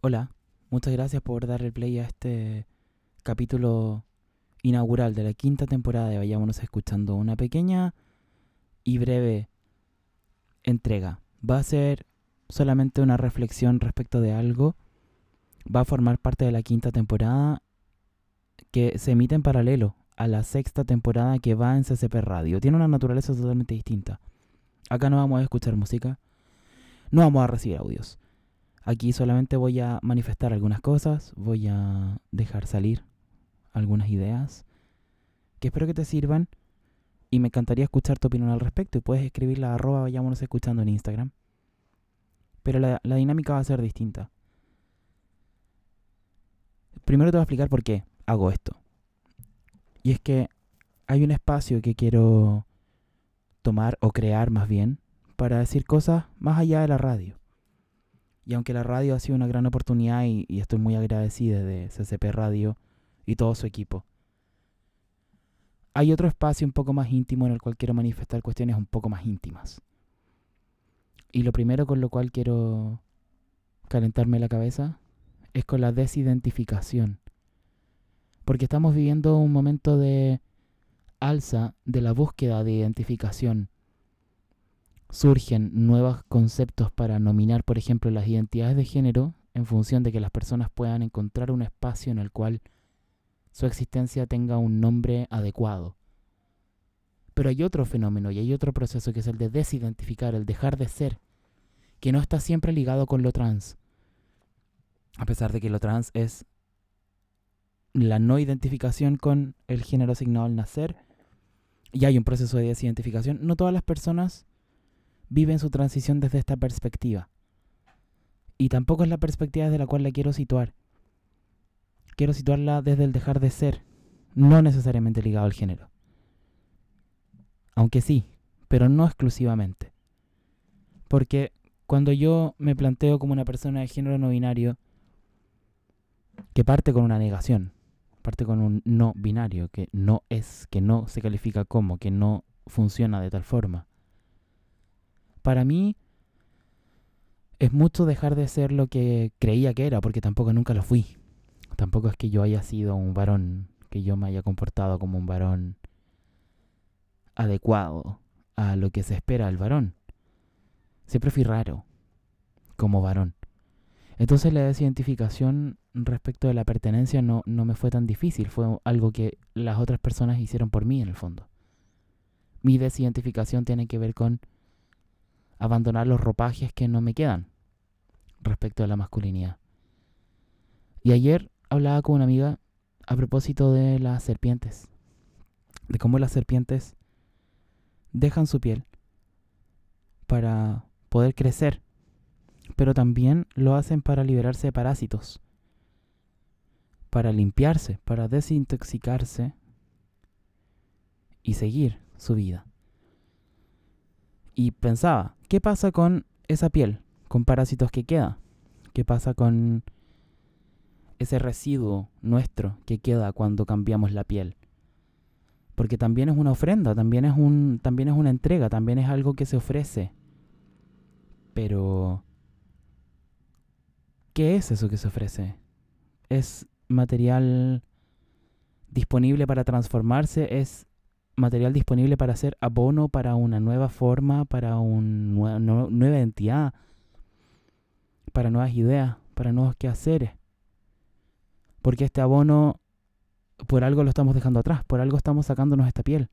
Hola, muchas gracias por darle play a este capítulo inaugural de la quinta temporada de Vayámonos escuchando una pequeña y breve entrega. Va a ser solamente una reflexión respecto de algo. Va a formar parte de la quinta temporada que se emite en paralelo a la sexta temporada que va en CCP Radio. Tiene una naturaleza totalmente distinta. Acá no vamos a escuchar música, no vamos a recibir audios. Aquí solamente voy a manifestar algunas cosas, voy a dejar salir algunas ideas que espero que te sirvan y me encantaría escuchar tu opinión al respecto y puedes escribirla a arroba vayámonos escuchando en Instagram. Pero la, la dinámica va a ser distinta. Primero te voy a explicar por qué hago esto. Y es que hay un espacio que quiero tomar o crear más bien para decir cosas más allá de la radio. Y aunque la radio ha sido una gran oportunidad y, estoy muy agradecida de CCP Radio y todo su equipo, hay otro espacio un poco más íntimo en el cual quiero manifestar cuestiones un poco más íntimas. Y lo primero con lo cual quiero calentarme la cabeza es con la desidentificación. Porque estamos viviendo un momento de alza de la búsqueda de identificación. Surgen nuevos conceptos para nominar, por ejemplo, las identidades de género en función de que las personas puedan encontrar un espacio en el cual su existencia tenga un nombre adecuado. Pero hay otro fenómeno y hay otro proceso que es el de desidentificar, el dejar de ser, que no está siempre ligado con lo trans. A pesar de que lo trans es la no identificación con el género asignado al nacer, y hay un proceso de desidentificación, no todas las personas viven su transición desde esta perspectiva. Y tampoco es la perspectiva desde la cual la quiero situar. Quiero situarla desde el dejar de ser, no necesariamente ligado al género. Aunque sí, pero no exclusivamente. Porque cuando yo me planteo como una persona de género no binario, que parte con una negación, parte con un no binario, que no es, que no se califica como, que no funciona de tal forma. Para mí es mucho dejar de ser lo que creía que era, porque tampoco nunca lo fui. Tampoco es que yo haya sido un varón, que yo me haya comportado como un varón adecuado a lo que se espera del varón. Siempre fui raro como varón. Entonces la desidentificación respecto de la pertenencia no, no me fue tan difícil, fue algo que las otras personas hicieron por mí en el fondo. Mi desidentificación tiene que ver con abandonar los ropajes que no me quedan respecto de la masculinidad. Y ayer hablaba con una amiga a propósito de las serpientes, de cómo las serpientes dejan su piel para poder crecer, pero también lo hacen para liberarse de parásitos para limpiarse, para desintoxicarse y seguir su vida. Y pensaba, ¿qué pasa con esa piel, con parásitos que queda? ¿Qué pasa con ese residuo nuestro que queda cuando cambiamos la piel? Porque también es una ofrenda, también es un también es una entrega, también es algo que se ofrece. Pero ¿qué es eso que se ofrece? Es material disponible para transformarse, es material disponible para hacer abono para una nueva forma, para una nueva identidad, para nuevas ideas, para nuevos quehaceres. Porque este abono, por algo lo estamos dejando atrás, por algo estamos sacándonos esta piel.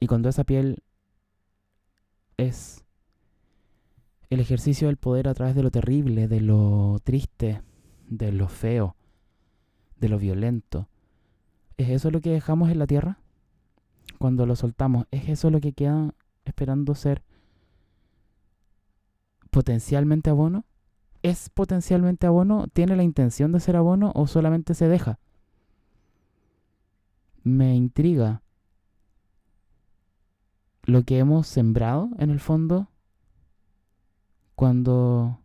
Y cuando esa piel es el ejercicio del poder a través de lo terrible, de lo triste, de lo feo, de lo violento. ¿Es eso lo que dejamos en la tierra? Cuando lo soltamos, ¿es eso lo que queda esperando ser potencialmente abono? ¿Es potencialmente abono? ¿Tiene la intención de ser abono o solamente se deja? Me intriga lo que hemos sembrado en el fondo cuando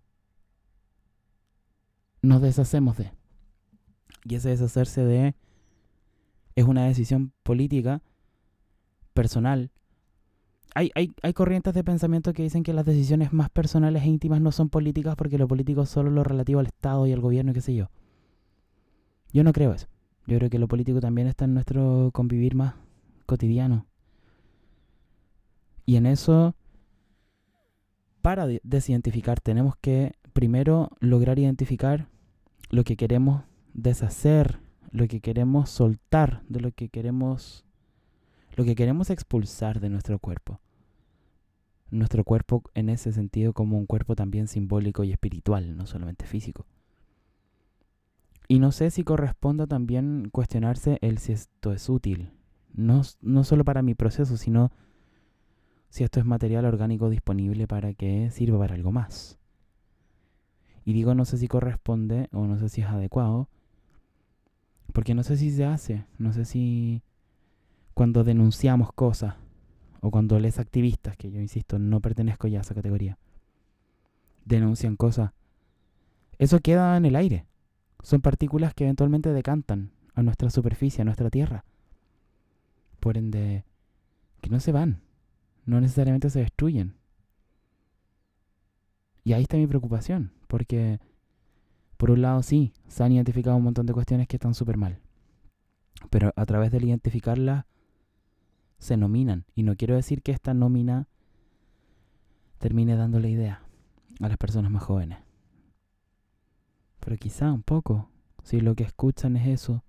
nos deshacemos de. Y ese deshacerse de es una decisión política, personal, hay, hay, hay corrientes de pensamiento que dicen que las decisiones más personales e íntimas no son políticas porque lo político es solo lo relativo al Estado y al gobierno y qué sé yo. Yo no creo eso. Yo creo que lo político también está en nuestro convivir más cotidiano. Y en eso, para desidentificar, tenemos que primero lograr identificar lo que queremos deshacer, lo que queremos soltar, de lo que queremos lo que queremos expulsar de nuestro cuerpo. Nuestro cuerpo en ese sentido como un cuerpo también simbólico y espiritual, no solamente físico. Y no sé si corresponda también cuestionarse el si esto es útil, no, no solo para mi proceso, sino si esto es material orgánico disponible para que sirva para algo más. Y digo no sé si corresponde o no sé si es adecuado, porque no sé si se hace, no sé si cuando denunciamos cosas o cuando les activistas, que yo insisto, no pertenezco ya a esa categoría, denuncian cosas, eso queda en el aire. Son partículas que eventualmente decantan a nuestra superficie, a nuestra tierra. Por ende, que no se van, no necesariamente se destruyen. Y ahí está mi preocupación, porque por un lado sí, se han identificado un montón de cuestiones que están súper mal, pero a través de identificarlas se nominan. Y no quiero decir que esta nómina termine dándole idea a las personas más jóvenes. Pero quizá un poco, si lo que escuchan es eso,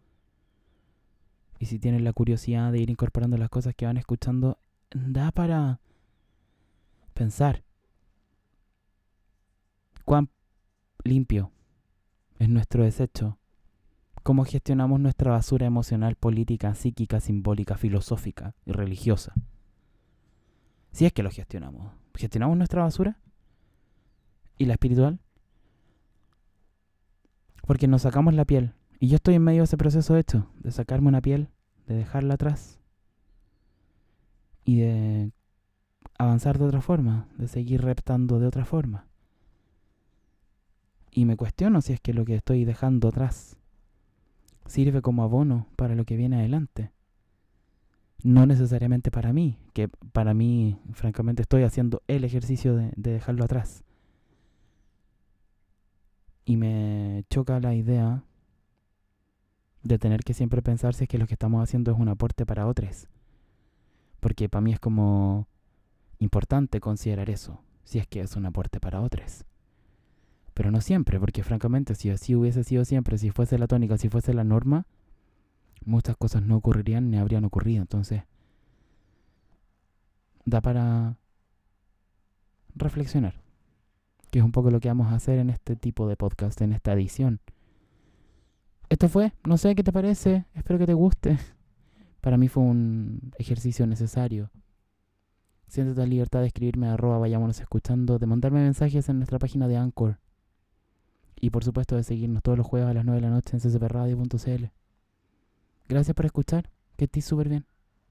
y si tienen la curiosidad de ir incorporando las cosas que van escuchando, da para pensar cuán limpio es nuestro desecho cómo gestionamos nuestra basura emocional, política, psíquica, simbólica, filosófica y religiosa. Si es que lo gestionamos. ¿Gestionamos nuestra basura? ¿Y la espiritual? Porque nos sacamos la piel. Y yo estoy en medio de ese proceso de hecho, de sacarme una piel, de dejarla atrás y de avanzar de otra forma, de seguir reptando de otra forma. Y me cuestiono si es que lo que estoy dejando atrás sirve como abono para lo que viene adelante. No necesariamente para mí, que para mí, francamente, estoy haciendo el ejercicio de, dejarlo atrás. Y me choca la idea de tener que siempre pensar si es que lo que estamos haciendo es un aporte para otros. Porque para mí es como importante considerar eso, si es que es un aporte para otros. Pero no siempre, porque francamente si así hubiese sido siempre, si fuese la tónica, si fuese la norma, muchas cosas no ocurrirían ni habrían ocurrido. Entonces, da para reflexionar, que es un poco lo que vamos a hacer en este tipo de podcast, en esta edición. Esto fue, no sé qué te parece, espero que te guste. Para mí fue un ejercicio necesario. Siéntete la libertad de escribirme a arroba vayámonos escuchando, de mandarme mensajes en nuestra página de Anchor. Y por supuesto de seguirnos todos los jueves a las 9 de la noche en ccpradio.cl. Gracias por escuchar, que estés súper bien.